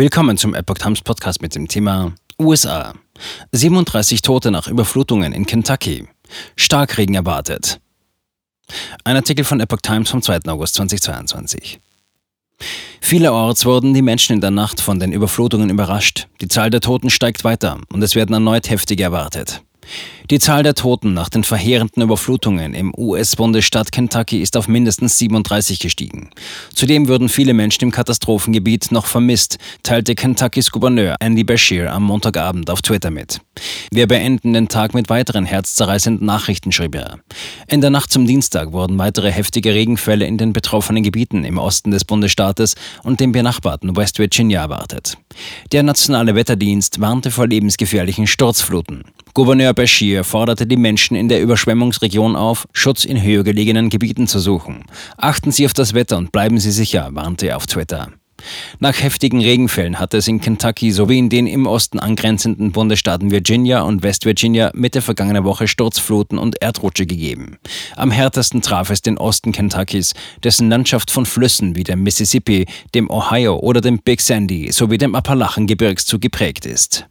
Willkommen zum Epoch Times Podcast mit dem Thema USA. 37 Tote nach Überflutungen in Kentucky. Starkregen erwartet. Ein Artikel von Epoch Times vom 2. August 2022. Vielerorts wurden die Menschen in der Nacht von den Überflutungen überrascht. Die Zahl der Toten steigt weiter und es werden erneut heftige erwartet. Die Zahl der Toten nach den verheerenden Überflutungen im US-Bundesstaat Kentucky ist auf mindestens 37 gestiegen. Zudem würden viele Menschen im Katastrophengebiet noch vermisst, teilte Kentuckys Gouverneur Andy Bashir am Montagabend auf Twitter mit. Wir beenden den Tag mit weiteren herzzerreißenden Nachrichten, schrieb er. In der Nacht zum Dienstag wurden weitere heftige Regenfälle in den betroffenen Gebieten im Osten des Bundesstaates und dem benachbarten West Virginia erwartet. Der Nationale Wetterdienst warnte vor lebensgefährlichen Sturzfluten. Gouverneur Bashir forderte die Menschen in der Überschwemmungsregion auf, Schutz in höher gelegenen Gebieten zu suchen. Achten Sie auf das Wetter und bleiben Sie sicher, warnte er auf Twitter. Nach heftigen Regenfällen hatte es in Kentucky sowie in den im Osten angrenzenden Bundesstaaten Virginia und West Virginia Mitte vergangener Woche Sturzfluten und Erdrutsche gegeben. Am härtesten traf es den Osten Kentuckys, dessen Landschaft von Flüssen wie dem Mississippi, dem Ohio oder dem Big Sandy sowie dem Appalachengebirgszug geprägt ist.